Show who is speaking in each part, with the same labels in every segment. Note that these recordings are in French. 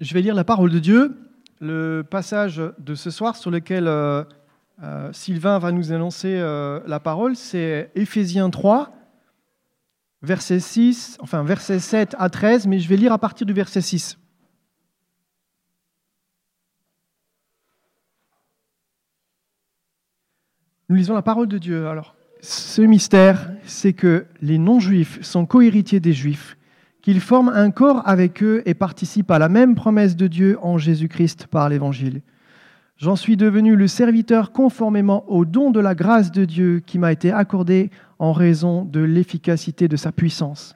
Speaker 1: Je vais lire la parole de Dieu, le passage de ce soir sur lequel euh, euh, Sylvain va nous annoncer euh, la parole, c'est Éphésiens 3, verset 6, enfin verset 7 à 13, mais je vais lire à partir du verset 6. Nous lisons la parole de Dieu. Alors, ce mystère, c'est que les non-juifs sont cohéritiers des juifs qu'ils forment un corps avec eux et participent à la même promesse de Dieu en Jésus-Christ par l'Évangile. J'en suis devenu le serviteur conformément au don de la grâce de Dieu qui m'a été accordé en raison de l'efficacité de sa puissance.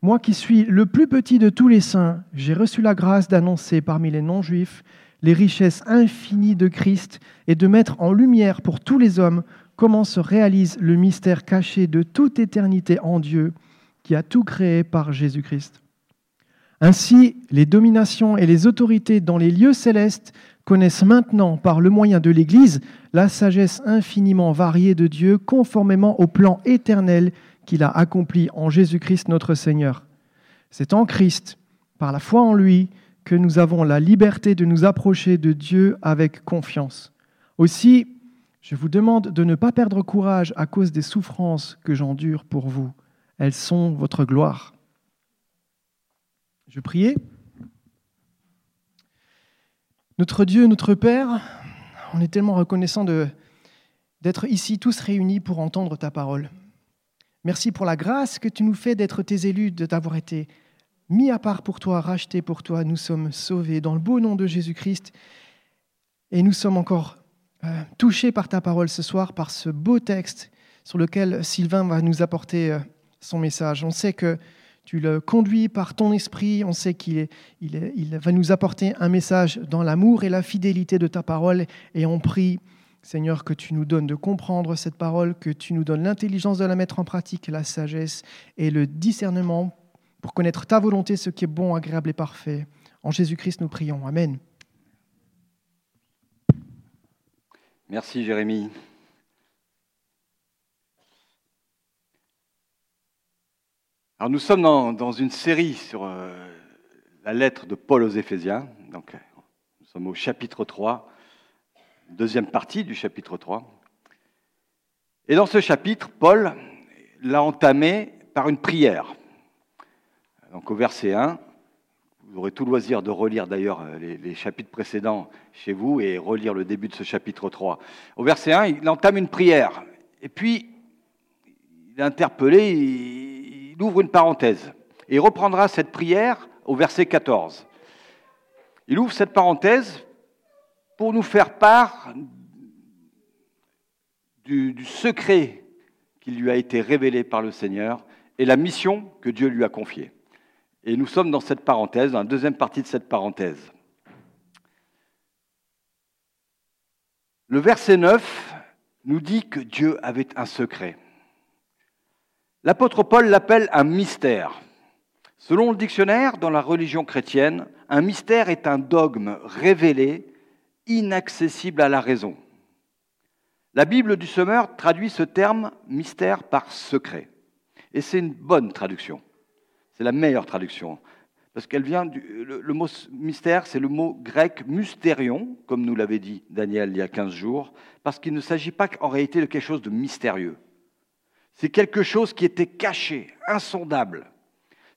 Speaker 1: Moi qui suis le plus petit de tous les saints, j'ai reçu la grâce d'annoncer parmi les non-juifs les richesses infinies de Christ et de mettre en lumière pour tous les hommes comment se réalise le mystère caché de toute éternité en Dieu qui a tout créé par Jésus-Christ. Ainsi, les dominations et les autorités dans les lieux célestes connaissent maintenant, par le moyen de l'Église, la sagesse infiniment variée de Dieu, conformément au plan éternel qu'il a accompli en Jésus-Christ notre Seigneur. C'est en Christ, par la foi en lui, que nous avons la liberté de nous approcher de Dieu avec confiance. Aussi, je vous demande de ne pas perdre courage à cause des souffrances que j'endure pour vous elles sont votre gloire. Je priais. Notre Dieu, notre Père, on est tellement reconnaissant d'être ici tous réunis pour entendre ta parole. Merci pour la grâce que tu nous fais d'être tes élus, de t'avoir été mis à part pour toi, racheté pour toi. Nous sommes sauvés dans le beau nom de Jésus-Christ. Et nous sommes encore euh, touchés par ta parole ce soir, par ce beau texte sur lequel Sylvain va nous apporter euh, son message. On sait que tu le conduis par ton esprit, on sait qu'il il, va nous apporter un message dans l'amour et la fidélité de ta parole, et on prie, Seigneur, que tu nous donnes de comprendre cette parole, que tu nous donnes l'intelligence de la mettre en pratique, la sagesse et le discernement pour connaître ta volonté, ce qui est bon, agréable et parfait. En Jésus-Christ, nous prions. Amen.
Speaker 2: Merci Jérémie. Alors nous sommes dans, une série sur euh, la lettre de Paul aux Éphésiens. Donc, nous sommes au chapitre 3, deuxième partie du chapitre 3. Et dans ce chapitre, Paul l'a entamé par une prière. Donc au verset 1, vous aurez tout loisir de relire d'ailleurs les, les, chapitres précédents chez vous et relire le début de ce chapitre 3. Au verset 1, il entame une prière. Et puis, il est interpellé, ouvre une parenthèse et il reprendra cette prière au verset 14. Il ouvre cette parenthèse pour nous faire part du, secret qui lui a été révélé par le Seigneur et la mission que Dieu lui a confiée. Et nous sommes dans cette parenthèse, dans la deuxième partie de cette parenthèse. Le verset 9 nous dit que Dieu avait un secret. L'apôtre Paul l'appelle un mystère. Selon le dictionnaire, dans la religion chrétienne, un mystère est un dogme révélé, inaccessible à la raison. La Bible du Semeur traduit ce terme mystère par secret. Et c'est une bonne traduction. C'est la meilleure traduction. Parce qu'elle vient du. Le, mot mystère, c'est le mot grec mystérion, comme nous l'avait dit Daniel il y a 15 jours, parce qu'il ne s'agit pas en réalité de quelque chose de mystérieux. C'est quelque chose qui était caché, insondable.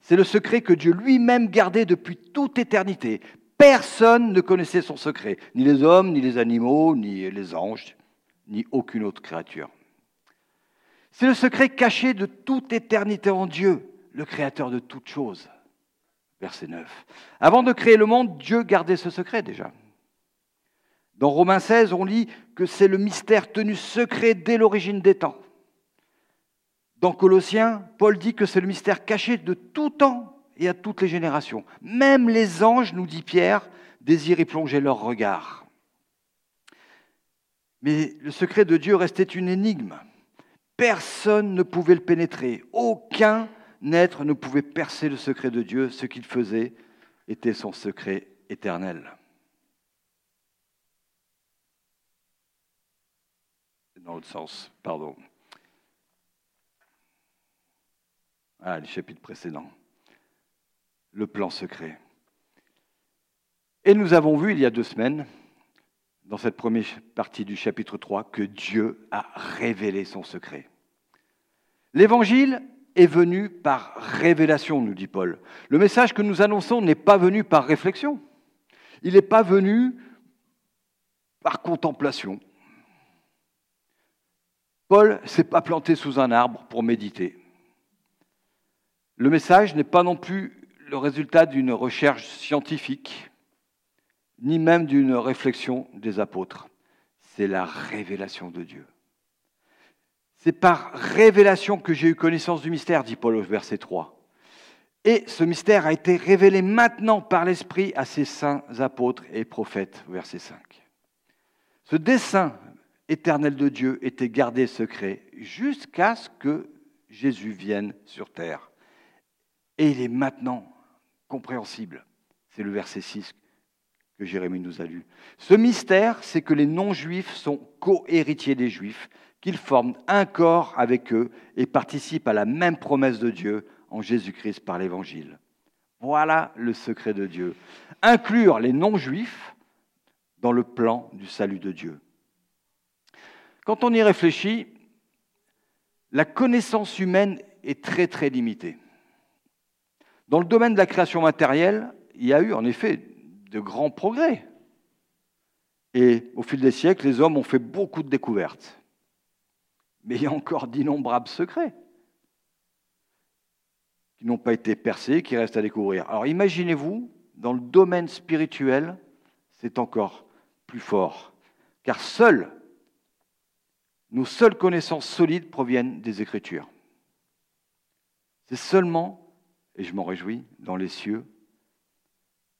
Speaker 2: C'est le secret que Dieu lui-même gardait depuis toute éternité. Personne ne connaissait son secret, ni les hommes, ni les animaux, ni les anges, ni aucune autre créature. C'est le secret caché de toute éternité en Dieu, le créateur de toutes choses. Verset 9. Avant de créer le monde, Dieu gardait ce secret déjà. Dans Romains 16, on lit que c'est le mystère tenu secret dès l'origine des temps. Dans Colossiens, Paul dit que c'est le mystère caché de tout temps et à toutes les générations. Même les anges, nous dit Pierre, désirent y plonger leur regard. Mais le secret de Dieu restait une énigme. Personne ne pouvait le pénétrer. Aucun être ne pouvait percer le secret de Dieu. Ce qu'il faisait était son secret éternel. Dans l'autre sens, pardon. Ah, le chapitre précédent. Le plan secret. Et nous avons vu il y a deux semaines, dans cette première partie du chapitre 3, que Dieu a révélé son secret. L'évangile est venu par révélation, nous dit Paul. Le message que nous annonçons n'est pas venu par réflexion. Il n'est pas venu par contemplation. Paul ne s'est pas planté sous un arbre pour méditer. Le message n'est pas non plus le résultat d'une recherche scientifique, ni même d'une réflexion des apôtres. C'est la révélation de Dieu. C'est par révélation que j'ai eu connaissance du mystère, dit Paul au verset 3. Et ce mystère a été révélé maintenant par l'Esprit à ses saints apôtres et prophètes, verset 5. Ce dessein éternel de Dieu était gardé secret jusqu'à ce que Jésus vienne sur terre. Et il est maintenant compréhensible. C'est le verset 6 que Jérémie nous a lu. Ce mystère, c'est que les non-juifs sont co-héritiers des juifs, qu'ils forment un corps avec eux et participent à la même promesse de Dieu en Jésus-Christ par l'Évangile. Voilà le secret de Dieu. Inclure les non-juifs dans le plan du salut de Dieu. Quand on y réfléchit, la connaissance humaine est très très limitée. Dans le domaine de la création matérielle, il y a eu en effet de grands progrès. Et au fil des siècles, les hommes ont fait beaucoup de découvertes. Mais il y a encore d'innombrables secrets qui n'ont pas été percés, qui restent à découvrir. Alors imaginez-vous, dans le domaine spirituel, c'est encore plus fort, car seules, nos seules connaissances solides proviennent des Écritures. C'est seulement, et je m'en réjouis, dans les cieux,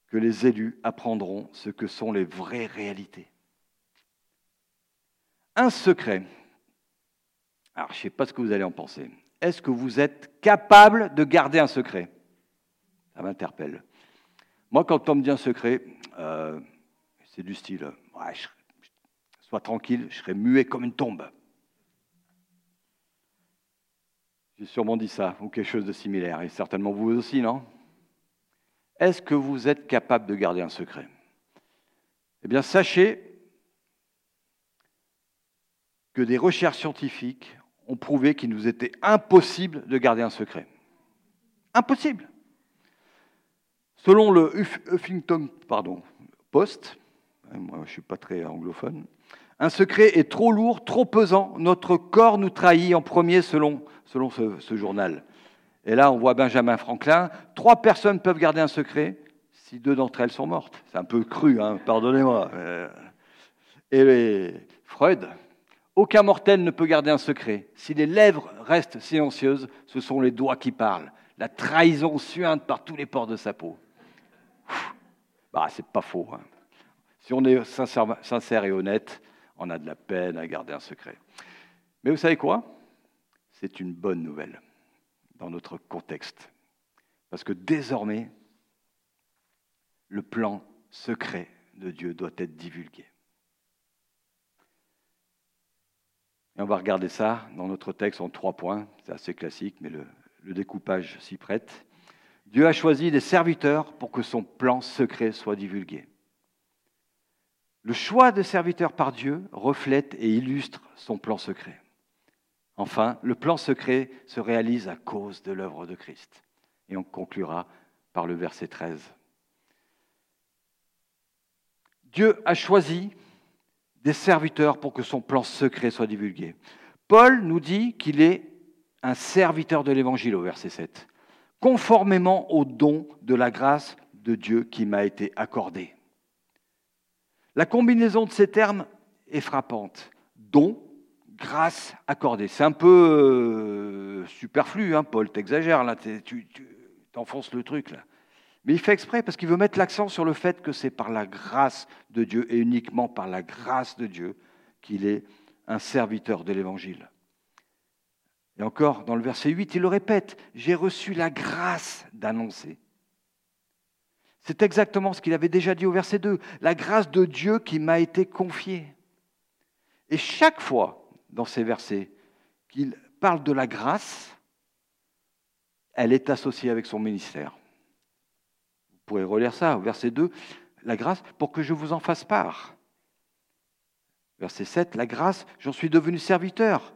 Speaker 2: que les élus apprendront ce que sont les vraies réalités. Un secret. Alors, je ne sais pas ce que vous allez en penser est-ce que vous êtes capable de garder un secret? Ça m'interpelle. Moi, quand on me dit un secret, euh, c'est du style, sois tranquille, je serai muet comme une tombe. J'ai sûrement dit ça, ou quelque chose de similaire, et certainement vous aussi, non? Est-ce que vous êtes capable de garder un secret? Eh bien, sachez que des recherches scientifiques ont prouvé qu'il nous était impossible de garder un secret. Impossible. Selon le Huffington Post, hein, moi je ne suis pas très anglophone, un secret est trop lourd, trop pesant, notre corps nous trahit en premier selon, selon ce, journal. Et là, on voit Benjamin Franklin, trois personnes peuvent garder un secret si deux d'entre elles sont mortes. C'est un peu cru, hein, pardonnez-moi. Euh, et Freud, aucun mortel ne peut garder un secret. Si les lèvres restent silencieuses, ce sont les doigts qui parlent. La trahison suinte par tous les pores de sa peau. Bah, c'est pas faux. Hein. Si on est sincère, et honnête, on a de la peine à garder un secret. Mais vous savez quoi? C'est une bonne nouvelle dans notre contexte. Parce que désormais, le plan secret de Dieu doit être divulgué. Et on va regarder ça dans notre texte en trois points. C'est assez classique, mais le, découpage s'y prête. Dieu a choisi des serviteurs pour que son plan secret soit divulgué. Le choix de serviteurs par Dieu reflète et illustre son plan secret. Enfin, le plan secret se réalise à cause de l'œuvre de Christ. Et on conclura par le verset 13. Dieu a choisi des serviteurs pour que son plan secret soit divulgué. Paul nous dit qu'il est un serviteur de l'Évangile au verset 7, conformément au don de la grâce de Dieu qui m'a été accordé. La combinaison de ces termes est frappante. Don, grâce accordée. C'est un peu euh, superflu, hein, Paul, t'exagères, là, tu, tu enfonces le truc. Mais il fait exprès parce qu'il veut mettre l'accent sur le fait que c'est par la grâce de Dieu et uniquement par la grâce de Dieu qu'il est un serviteur de l'Évangile. Et encore, dans le verset 8, il le répète, j'ai reçu la grâce d'annoncer. C'est exactement ce qu'il avait déjà dit au verset 2, la grâce de Dieu qui m'a été confiée. Et chaque fois dans ces versets qu'il parle de la grâce, elle est associée avec son ministère pourrez relire ça au verset 2. la grâce pour que je vous en fasse part. Verset 7, la grâce, j'en suis devenu serviteur,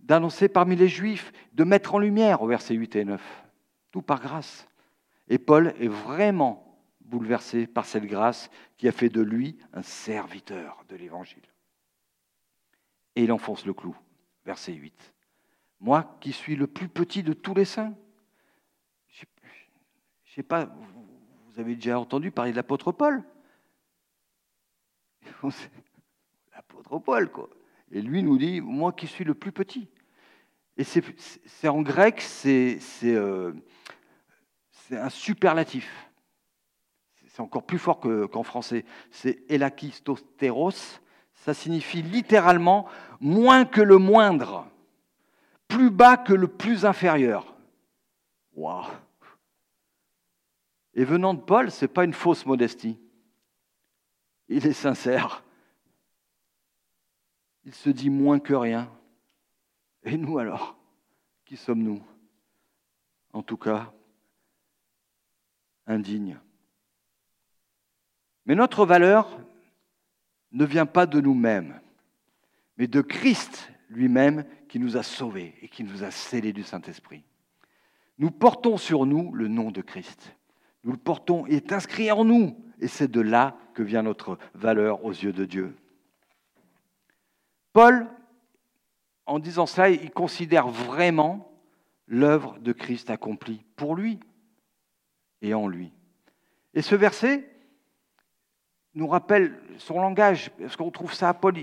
Speaker 2: d'annoncer parmi les Juifs, de mettre en lumière, au verset 8 et 9. Tout par grâce. Et Paul est vraiment bouleversé par cette grâce qui a fait de lui un serviteur de l'Évangile. Et il enfonce le clou, verset 8. Moi qui suis le plus petit de tous les saints, je ne sais pas, vous avez déjà entendu parler de l'apôtre Paul? L'apôtre Paul, quoi. Et lui nous dit, moi qui suis le plus petit. Et c'est en grec, c'est euh, un superlatif. C'est encore plus fort qu'en français. C'est elakistosteros. Ça signifie littéralement moins que le moindre, plus bas que le plus inférieur. Waouh Et venant de Paul, ce n'est pas une fausse modestie. Il est sincère. Il se dit moins que rien. Et nous alors Qui sommes-nous? En tout cas, indignes. Mais notre valeur ne vient pas de nous-mêmes, mais de Christ lui-même qui nous a sauvés et qui nous a scellés du Saint-Esprit. Nous portons sur nous le nom de Christ. Nous le portons, il est inscrit en nous, et c'est de là que vient notre valeur aux yeux de Dieu. Paul en disant cela, il considère vraiment l'œuvre de Christ accomplie pour lui et en lui. Et ce verset nous rappelle son langage, parce qu'on trouve ça à Paul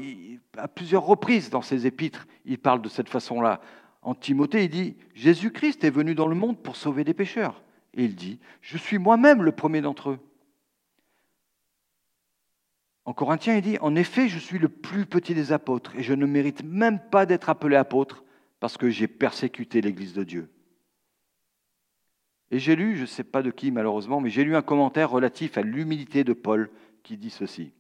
Speaker 2: à plusieurs reprises dans ses épîtres, il parle de cette façon-là. En Timothée, il dit, Jésus-Christ est venu dans le monde pour sauver des pécheurs. Et il dit, je suis moi-même le premier d'entre eux. En Corinthiens, il dit, en effet, je suis le plus petit des apôtres et je ne mérite même pas d'être appelé apôtre parce que j'ai persécuté l'Église de Dieu. Et j'ai lu, je ne sais pas de qui malheureusement, mais j'ai lu un commentaire relatif à l'humilité de Paul qui dit ceci.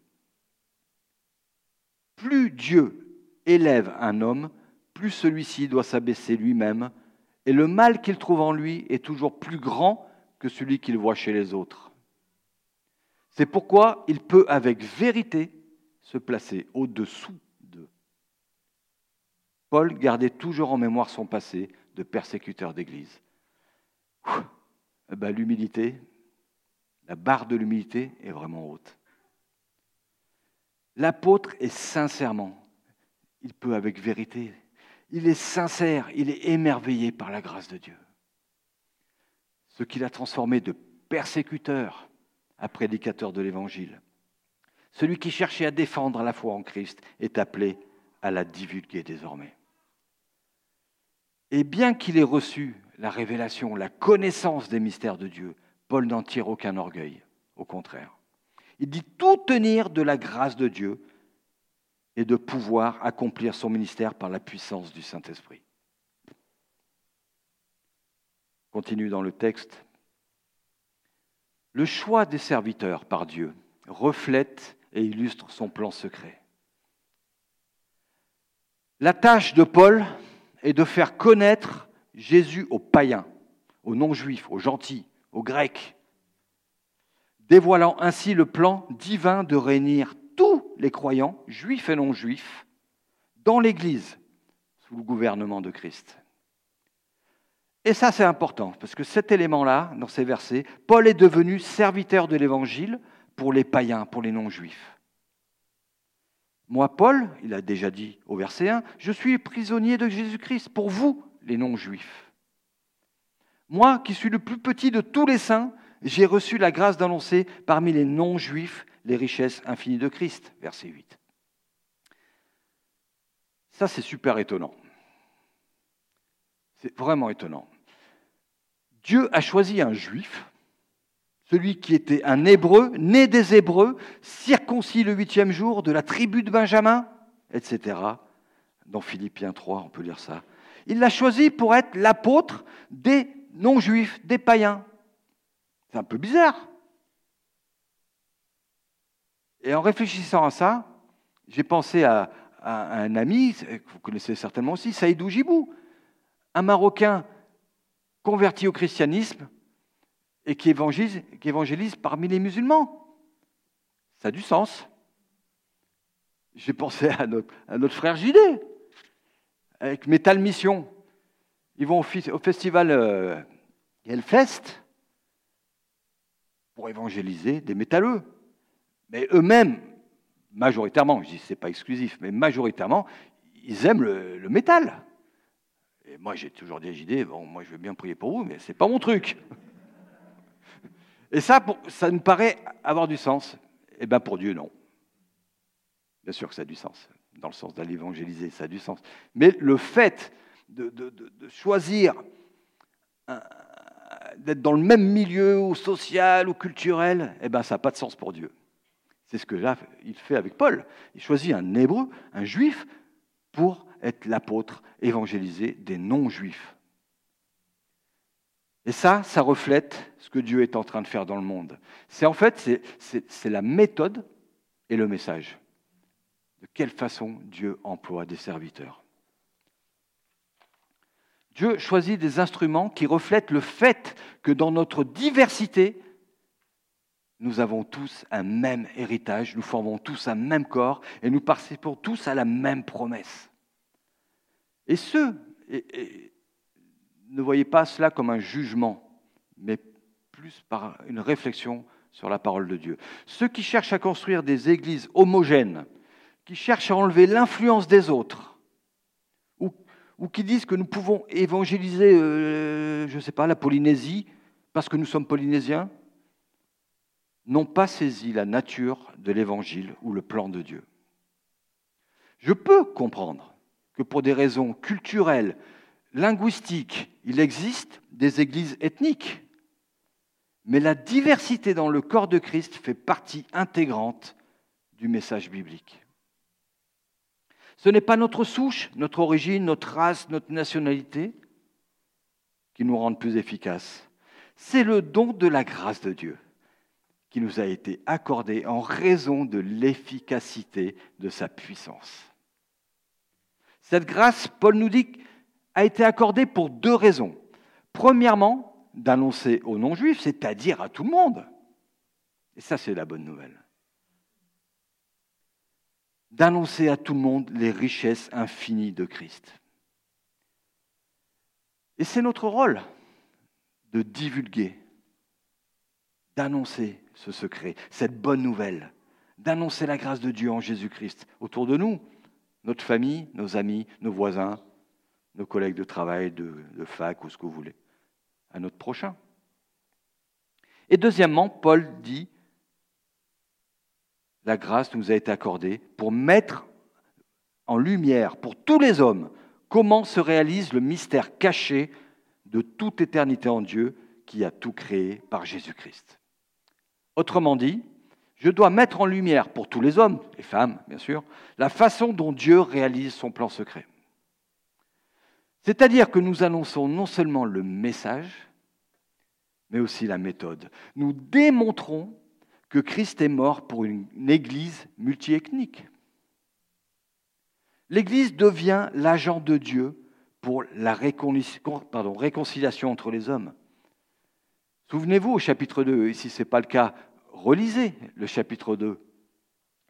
Speaker 2: Plus Dieu élève un homme, plus celui-ci doit s'abaisser lui-même, et le mal qu'il trouve en lui est toujours plus grand que celui qu'il voit chez les autres. C'est pourquoi il peut avec vérité se placer au-dessous d'eux. Paul gardait toujours en mémoire son passé de persécuteur d'Église. Eh ben, l'humilité, la barre de l'humilité est vraiment haute. L'apôtre est sincèrement, il peut avec vérité, il est sincère, il est émerveillé par la grâce de Dieu. Ce qu'il a transformé de persécuteur à prédicateur de l'Évangile. Celui qui cherchait à défendre la foi en Christ est appelé à la divulguer désormais. Et bien qu'il ait reçu la révélation, la connaissance des mystères de Dieu, Paul n'en tire aucun orgueil, au contraire. Il dit tout tenir de la grâce de Dieu et de pouvoir accomplir son ministère par la puissance du Saint-Esprit. Continue dans le texte. Le choix des serviteurs par Dieu reflète et illustre son plan secret. La tâche de Paul est de faire connaître Jésus aux païens, aux non-juifs, aux gentils, aux grecs, dévoilant ainsi le plan divin de réunir tous les croyants, juifs et non-juifs, dans l'Église, sous le gouvernement de Christ. Et ça, c'est important, parce que cet élément-là, dans ces versets, Paul est devenu serviteur de l'Évangile pour les païens, pour les non-juifs. Moi, Paul, il a déjà dit au verset 1, je suis prisonnier de Jésus-Christ pour vous, les non-juifs. Moi, qui suis le plus petit de tous les saints, j'ai reçu la grâce d'annoncer parmi les non-juifs les richesses infinies de Christ. Verset 8. Ça, c'est super étonnant. C'est vraiment étonnant. Dieu a choisi un juif, celui qui était un hébreu, né des hébreux, circoncis le huitième jour de la tribu de Benjamin, etc. Dans Philippiens 3, on peut lire ça. Il l'a choisi pour être l'apôtre des non-juifs, des païens. C'est un peu bizarre. Et en réfléchissant à ça, j'ai pensé à, un ami, que vous connaissez certainement aussi, Saïdou Jibou, un Marocain converti au christianisme et qui évangélise, parmi les musulmans. Ça a du sens. J'ai pensé à notre, à notre frère JD, avec Metal Mission. Ils vont au, festival euh, Hellfest pour évangéliser des métalleux. Mais eux-mêmes, majoritairement, je dis c'est pas exclusif, mais majoritairement, ils aiment le, métal. Et moi, j'ai toujours dit à JD, bon, moi je veux bien prier pour vous, mais c'est pas mon truc. Et ça, ça nous paraît avoir du sens. Eh bien, pour Dieu, non. Bien sûr que ça a du sens, dans le sens d'aller évangéliser, ça a du sens. Mais le fait de, choisir d'être dans le même milieu, ou social, ou culturel, eh ben, ça n'a pas de sens pour Dieu. C'est ce que là, il fait avec Paul. Il choisit un hébreu, un juif, pour être l'apôtre évangélisé des non-juifs. Et ça, ça reflète ce que Dieu est en train de faire dans le monde. C'est en fait, c'est la méthode et le message. De quelle façon Dieu emploie des serviteurs. Dieu choisit des instruments qui reflètent le fait que dans notre diversité, nous avons tous un même héritage, nous formons tous un même corps et nous participons tous à la même promesse. Et ceux, ne voyez pas cela comme un jugement, mais plus par une réflexion sur la parole de Dieu. Ceux qui cherchent à construire des églises homogènes, qui cherchent à enlever l'influence des autres, ou, qui disent que nous pouvons évangéliser, euh, je ne sais pas, la Polynésie, parce que nous sommes polynésiens, n'ont pas saisi la nature de l'évangile ou le plan de Dieu. Je peux comprendre que pour des raisons culturelles, linguistiques, il existe des églises ethniques. Mais la diversité dans le corps de Christ fait partie intégrante du message biblique. Ce n'est pas notre souche, notre origine, notre race, notre nationalité qui nous rendent plus efficaces. C'est le don de la grâce de Dieu qui nous a été accordé en raison de l'efficacité de sa puissance. Cette grâce, Paul nous dit, a été accordée pour deux raisons. Premièrement, d'annoncer aux non-juifs, c'est-à-dire à tout le monde. Et ça, c'est la bonne nouvelle. D'annoncer à tout le monde les richesses infinies de Christ. Et c'est notre rôle de divulguer, d'annoncer ce secret, cette bonne nouvelle, d'annoncer la grâce de Dieu en Jésus-Christ autour de nous, notre famille, nos amis, nos voisins, nos collègues de travail, de, fac ou ce que vous voulez, à notre prochain. Et deuxièmement, Paul dit, la grâce nous a été accordée pour mettre en lumière pour tous les hommes comment se réalise le mystère caché de toute éternité en Dieu qui a tout créé par Jésus-Christ. Autrement dit, je dois mettre en lumière pour tous les hommes, et femmes bien sûr, la façon dont Dieu réalise son plan secret. C'est-à-dire que nous annonçons non seulement le message, mais aussi la méthode. Nous démontrons que Christ est mort pour une Église multiethnique. L'Église devient l'agent de Dieu pour la réconciliation entre les hommes. Souvenez-vous au chapitre 2, et si ce n'est pas le cas, relisez le chapitre 2.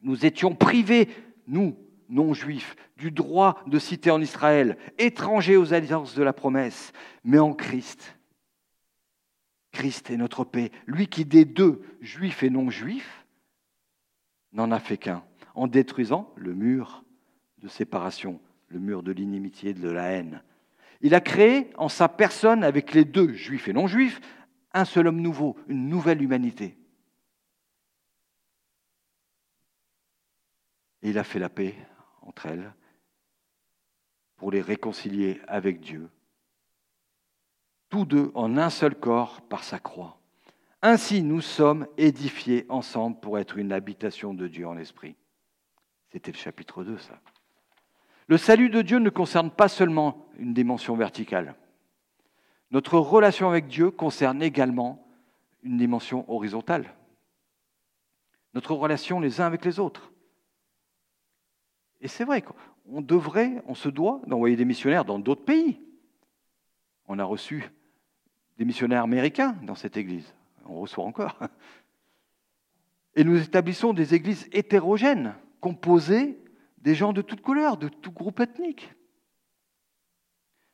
Speaker 2: Nous étions privés, nous, non-juifs, du droit de citer en Israël, étrangers aux alliances de la promesse, mais en Christ. Christ est notre paix, lui qui des deux, juifs et non-juifs, n'en a fait qu'un, en détruisant le mur de séparation, le mur de l'inimitié, de la haine. Il a créé en sa personne, avec les deux, juifs et non-juifs, un seul homme nouveau, une nouvelle humanité. Et il a fait la paix entre elles pour les réconcilier avec Dieu, tous deux en un seul corps par sa croix. Ainsi nous sommes édifiés ensemble pour être une habitation de Dieu en esprit. C'était le chapitre 2, ça. Le salut de Dieu ne concerne pas seulement une dimension verticale. Notre relation avec Dieu concerne également une dimension horizontale. Notre relation les uns avec les autres. Et c'est vrai qu'on devrait, on se doit d'envoyer des missionnaires dans d'autres pays. On a reçu des missionnaires américains dans cette église. On reçoit encore. Et nous établissons des églises hétérogènes, composées des gens de toutes couleurs, de tout groupe ethnique.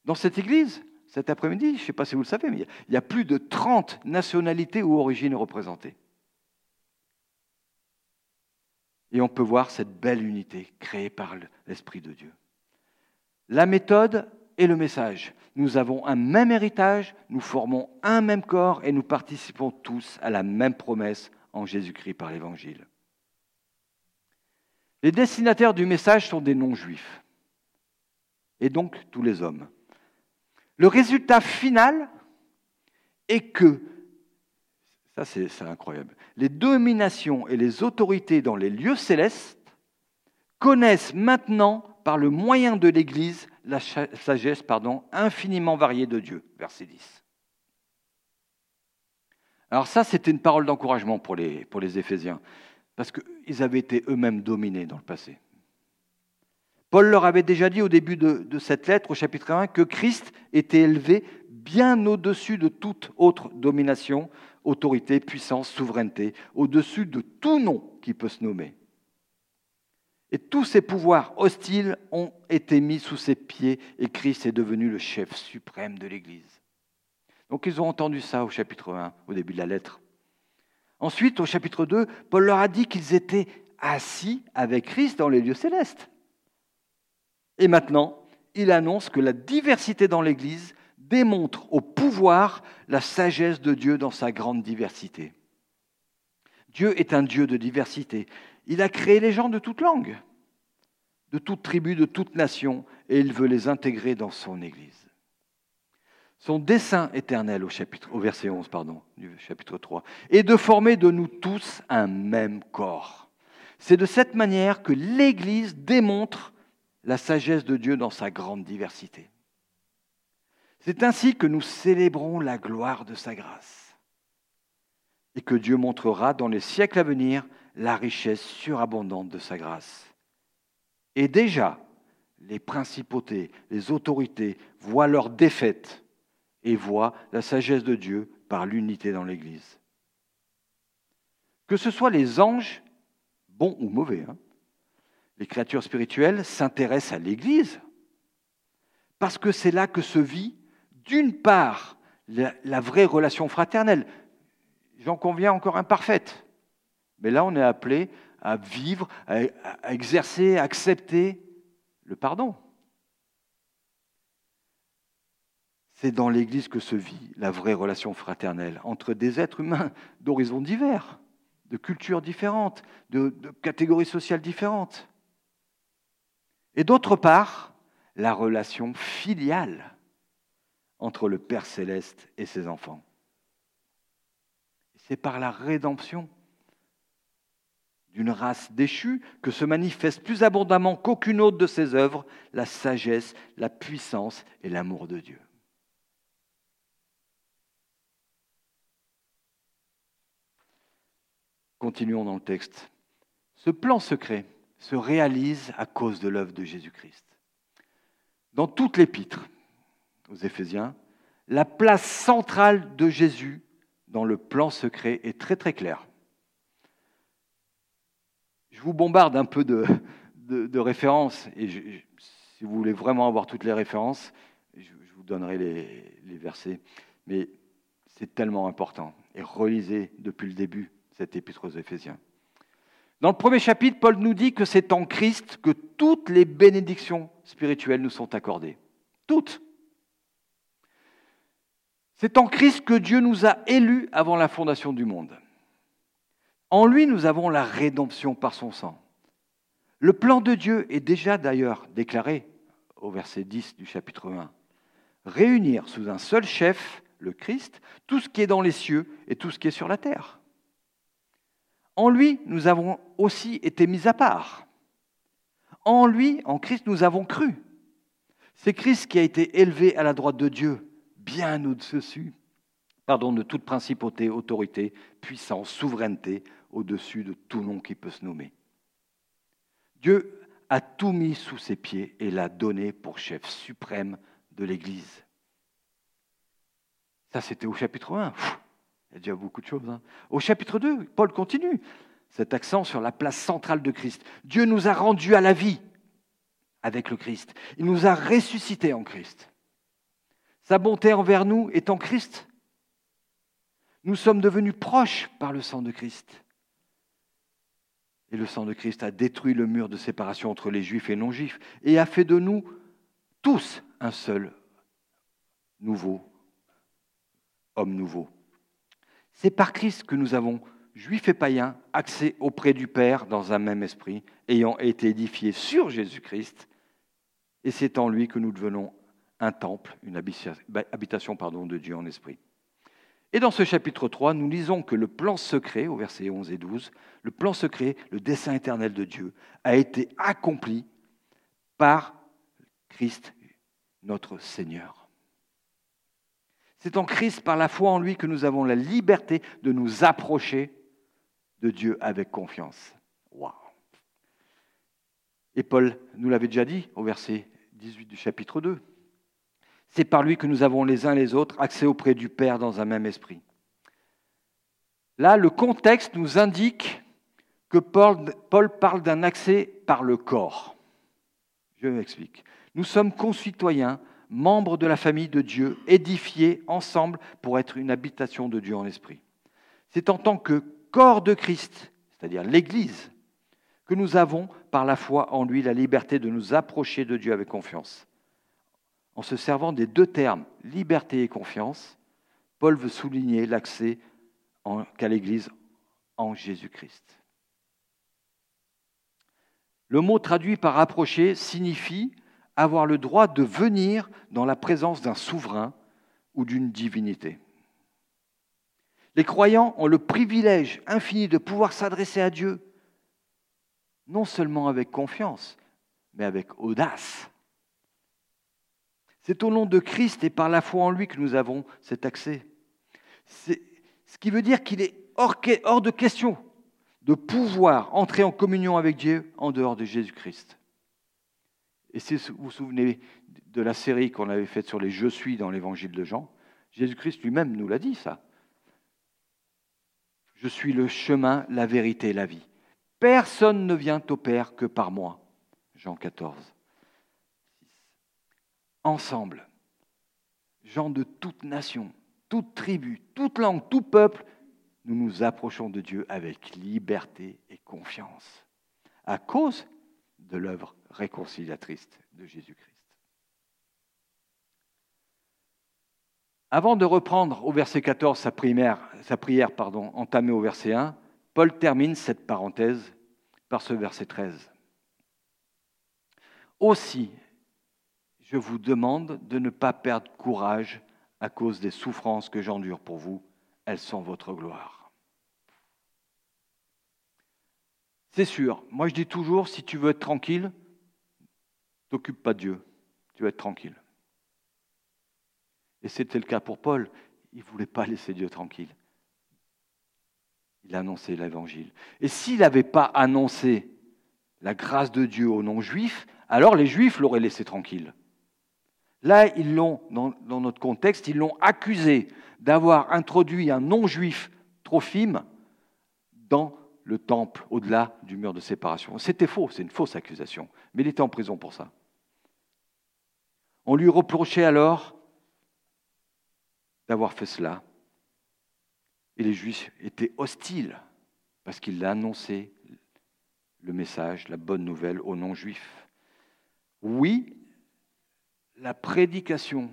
Speaker 2: Dans cette église, cet après-midi, je ne sais pas si vous le savez, mais il y a plus de 30 nationalités ou origines représentées. Et on peut voir cette belle unité créée par l'Esprit de Dieu. La méthode et le message. Nous avons un même héritage, nous formons un même corps et nous participons tous à la même promesse en Jésus-Christ par l'Évangile. Les destinataires du message sont des non-juifs, et donc tous les hommes. Le résultat final est que, ça c'est incroyable, les dominations et les autorités dans les lieux célestes connaissent maintenant, par le moyen de l'Église, la sagesse infiniment variée de Dieu. Verset 10. Alors ça, c'était une parole d'encouragement pour les, pour les Éphésiens, parce qu'ils avaient été eux-mêmes dominés dans le passé. Paul leur avait déjà dit au début de, de cette lettre, au chapitre 1, que Christ était élevé bien au-dessus de toute autre domination, autorité, puissance, souveraineté, au-dessus de tout nom qui peut se nommer. Et tous ces pouvoirs hostiles ont été mis sous ses pieds et Christ est devenu le chef suprême de l'Église. Donc ils ont entendu ça au chapitre 1, au début de la lettre. Ensuite, au chapitre 2, Paul leur a dit qu'ils étaient assis avec Christ dans les lieux célestes. Et maintenant, il annonce que la diversité dans l'Église démontre au pouvoir la sagesse de Dieu dans sa grande diversité. Dieu est un Dieu de diversité. Il a créé les gens de toutes langues, de toute tribu, de toute nation, et il veut les intégrer dans son Église. Son dessein éternel au, verset 11 pardon, du chapitre 3 est de former de nous tous un même corps. C'est de cette manière que l'Église démontre la sagesse de Dieu dans sa grande diversité. C'est ainsi que nous célébrons la gloire de sa grâce et que Dieu montrera dans les siècles à venir la richesse surabondante de sa grâce. Et déjà, les principautés, les autorités voient leur défaite et voient la sagesse de Dieu par l'unité dans l'Église. Que ce soit les anges, bons ou mauvais, hein, les créatures spirituelles s'intéressent à l'Église parce que c'est là que se vit, d'une part, la, la vraie relation fraternelle. J'en conviens encore imparfaite, mais là, on est appelé à vivre, à, exercer, à accepter le pardon. C'est dans l'Église que se vit la vraie relation fraternelle entre des êtres humains d'horizons divers, de cultures différentes, de, catégories sociales différentes. Et d'autre part, la relation filiale entre le Père céleste et ses enfants. C'est par la rédemption d'une race déchue que se manifeste plus abondamment qu'aucune autre de ses œuvres la sagesse, la puissance et l'amour de Dieu. Continuons dans le texte. Ce plan secret se réalise à cause de l'œuvre de Jésus-Christ. Dans toute l'épître aux Éphésiens, la place centrale de Jésus dans le plan secret est très très claire je vous bombarde un peu de, références, et si vous voulez vraiment avoir toutes les références, je, vous donnerai les, versets. Mais c'est tellement important. Et relisez depuis le début cette épître aux Éphésiens. Dans le premier chapitre, Paul nous dit que c'est en Christ que toutes les bénédictions spirituelles nous sont accordées. Toutes. C'est en Christ que Dieu nous a élus avant la fondation du monde. En lui, nous avons la rédemption par son sang. Le plan de Dieu est déjà d'ailleurs déclaré au verset 10 du chapitre 1. Réunir sous un seul chef, le Christ, tout ce qui est dans les cieux et tout ce qui est sur la terre. En lui, nous avons aussi été mis à part. En lui, en Christ, nous avons cru. C'est Christ qui a été élevé à la droite de Dieu, bien au-dessus pardon, de toute principauté, autorité, puissance, souveraineté, au-dessus de tout nom qui peut se nommer. Dieu a tout mis sous ses pieds et l'a donné pour chef suprême de l'Église. Ça, c'était au chapitre 1. il y a déjà beaucoup de choses. Hein. Au chapitre 2, Paul continue. cet accent sur la place centrale de Christ. Dieu nous a rendus à la vie avec le Christ. Il nous a ressuscités en Christ. Sa bonté envers nous est en Christ. Nous sommes devenus proches par le sang de Christ. Et le sang de Christ a détruit le mur de séparation entre les juifs et non-juifs et a fait de nous tous un seul nouveau, homme nouveau. C'est par Christ que nous avons, juifs et païens, accès auprès du Père dans un même esprit, ayant été édifiés sur Jésus-Christ, et c'est en lui que nous devenons un temple, une habitation pardon, de Dieu en esprit. Et dans ce chapitre 3, nous lisons que le plan secret, au verset 11 et 12, le plan secret, le dessein éternel de Dieu, a été accompli par Christ, notre Seigneur. C'est en Christ, par la foi en lui, que nous avons la liberté de nous approcher de Dieu avec confiance. Waouh Et Paul nous l'avait déjà dit au verset 18 du chapitre 2. C'est par lui que nous avons les uns les autres accès auprès du Père dans un même esprit. Là, le contexte nous indique que Paul, parle d'un accès par le corps. Je m'explique. Nous sommes concitoyens, membres de la famille de Dieu, édifiés ensemble pour être une habitation de Dieu en esprit. C'est en tant que corps de Christ, c'est-à-dire l'Église, que nous avons, par la foi en lui, la liberté de nous approcher de Dieu avec confiance. En se servant des deux termes, liberté et confiance, Paul veut souligner l'accès qu'a l'Église en Jésus-Christ. Le mot traduit par approcher signifie avoir le droit de venir dans la présence d'un souverain ou d'une divinité. Les croyants ont le privilège infini de pouvoir s'adresser à Dieu, non seulement avec confiance, mais avec audace. C'est au nom de Christ et par la foi en lui que nous avons cet accès. Ce qui veut dire qu'il est hors, de question de pouvoir entrer en communion avec Dieu en dehors de Jésus-Christ. Et si vous vous souvenez de la série qu'on avait faite sur les Je suis dans l'évangile de Jean, Jésus-Christ lui-même nous l'a dit ça. Je suis le chemin, la vérité la vie. Personne ne vient au Père que par moi. Jean 14 ensemble. Gens de toute nation, toute tribu, toute langue, tout peuple, nous nous approchons de Dieu avec liberté et confiance, à cause de l'œuvre réconciliatrice de Jésus-Christ. Avant de reprendre au verset 14 sa prière, sa prière pardon, entamée au verset 1, Paul termine cette parenthèse par ce verset 13. Aussi, je vous demande de ne pas perdre courage à cause des souffrances que j'endure pour vous. Elles sont votre gloire. C'est sûr, moi je dis toujours, si tu veux être tranquille, t'occupe pas de Dieu, tu vas être tranquille. Et c'était le cas pour Paul, il ne voulait pas laisser Dieu tranquille. Il a annoncé l'évangile. Et s'il n'avait pas annoncé la grâce de Dieu aux non-juifs, alors les juifs l'auraient laissé tranquille. Là, ils l'ont, dans, notre contexte, ils l'ont accusé d'avoir introduit un non-juif trophime dans le temple au-delà du mur de séparation. C'était faux, c'est une fausse accusation, mais il était en prison pour ça. On lui reprochait alors d'avoir fait cela. Et les Juifs étaient hostiles parce qu'il a annoncé le message, la bonne nouvelle aux non-juifs. Oui, la prédication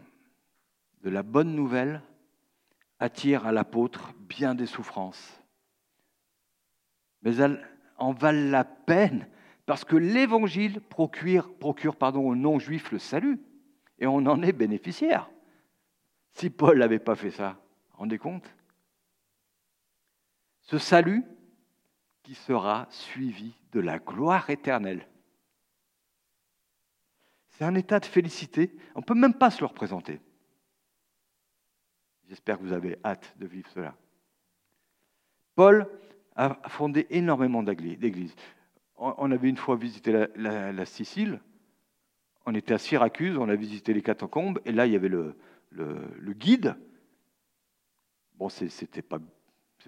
Speaker 2: de la bonne nouvelle attire à l'apôtre bien des souffrances. Mais elles en valent la peine parce que l'évangile procure, aux non-juifs le salut et on en est bénéficiaire. Si Paul n'avait pas fait ça, rendez compte? Ce salut qui sera suivi de la gloire éternelle. C'est un état de félicité. On ne peut même pas se le représenter. J'espère que vous avez hâte de vivre cela. Paul a fondé énormément d'églises. On avait une fois visité la, Sicile, on était à Syracuse, on a visité les catacombes, et là, il y avait le, guide. Bon, ce n'est pas,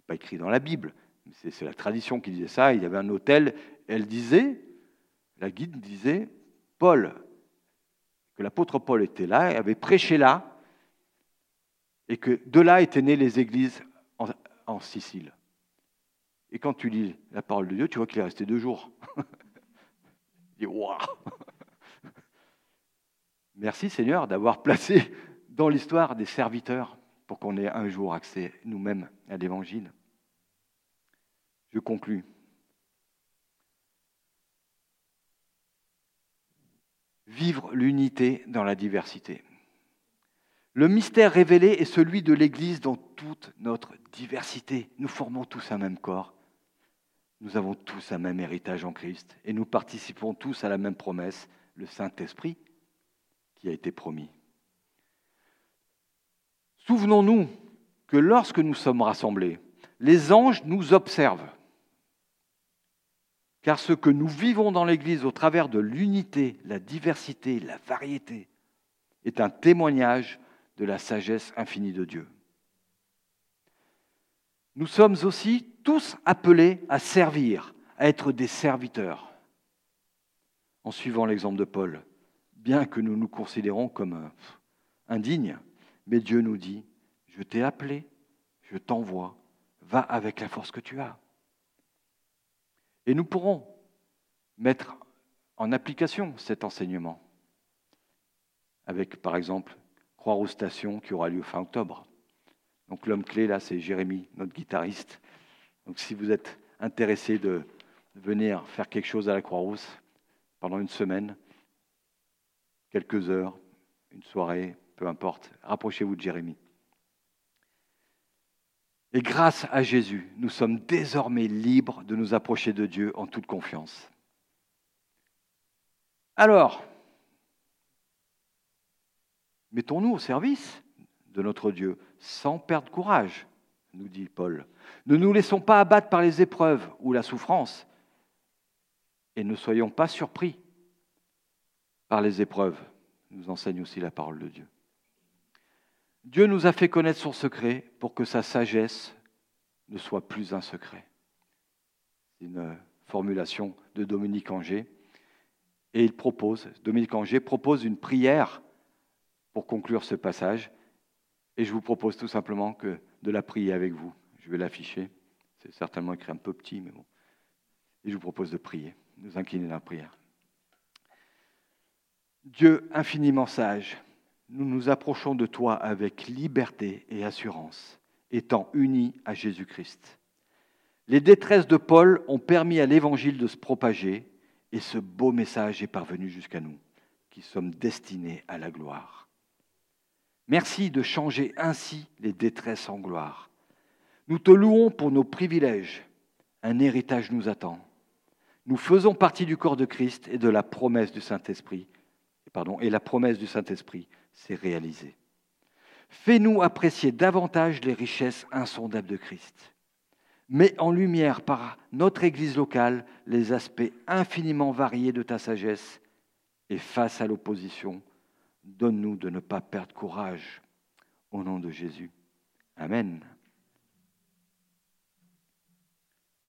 Speaker 2: pas écrit dans la Bible, c'est la tradition qui disait ça, il y avait un hôtel, elle disait, la guide disait, Paul, que l'apôtre Paul était là, avait prêché là, et que de là étaient nées les églises en, Sicile. Et quand tu lis la parole de Dieu, tu vois qu'il est resté deux jours. dis, waouh Merci Seigneur d'avoir placé dans l'histoire des serviteurs pour qu'on ait un jour accès nous-mêmes à l'Évangile. Je conclus. Vivre l'unité dans la diversité. Le mystère révélé est celui de l'Église dans toute notre diversité. Nous formons tous un même corps. Nous avons tous un même héritage en Christ et nous participons tous à la même promesse, le Saint-Esprit qui a été promis. Souvenons-nous que lorsque nous sommes rassemblés, les anges nous observent. Car ce que nous vivons dans l'Église au travers de l'unité, la diversité, la variété, est un témoignage de la sagesse infinie de Dieu. Nous sommes aussi tous appelés à servir, à être des serviteurs, en suivant l'exemple de Paul, bien que nous nous considérons comme indignes. Mais Dieu nous dit, je t'ai appelé, je t'envoie, va avec la force que tu as. Et nous pourrons mettre en application cet enseignement avec, par exemple, Croix-Rouge Station qui aura lieu fin octobre. Donc l'homme clé, là, c'est Jérémy, notre guitariste. Donc si vous êtes intéressé de venir faire quelque chose à la Croix-Rousse pendant une semaine, quelques heures, une soirée, peu importe, rapprochez-vous de Jérémie. Et grâce à Jésus, nous sommes désormais libres de nous approcher de Dieu en toute confiance. Alors, mettons-nous au service de notre Dieu sans perdre courage, nous dit Paul. Ne nous laissons pas abattre par les épreuves ou la souffrance et ne soyons pas surpris par les épreuves, nous enseigne aussi la parole de Dieu. Dieu nous a fait connaître son secret pour que sa sagesse ne soit plus un secret. C'est une formulation de Dominique Angers. Et il propose, Dominique Angers propose une prière pour conclure ce passage. Et je vous propose tout simplement que de la prier avec vous. Je vais l'afficher. C'est certainement écrit un peu petit, mais bon. Et je vous propose de prier, nous incliner dans la prière. Dieu infiniment sage, nous nous approchons de toi avec liberté et assurance, étant unis à Jésus-Christ. Les détresses de Paul ont permis à l'Évangile de se propager et ce beau message est parvenu jusqu'à nous, qui sommes destinés à la gloire. Merci de changer ainsi les détresses en gloire. Nous te louons pour nos privilèges. Un héritage nous attend. Nous faisons partie du corps de Christ et de la promesse du Saint-Esprit. Pardon, et la promesse du Saint-Esprit s'est réalisé. Fais-nous apprécier davantage les richesses insondables de Christ. Mets en lumière par notre Église locale les aspects infiniment variés de ta sagesse et face à l'opposition, donne-nous de ne pas perdre courage. Au nom de Jésus. Amen.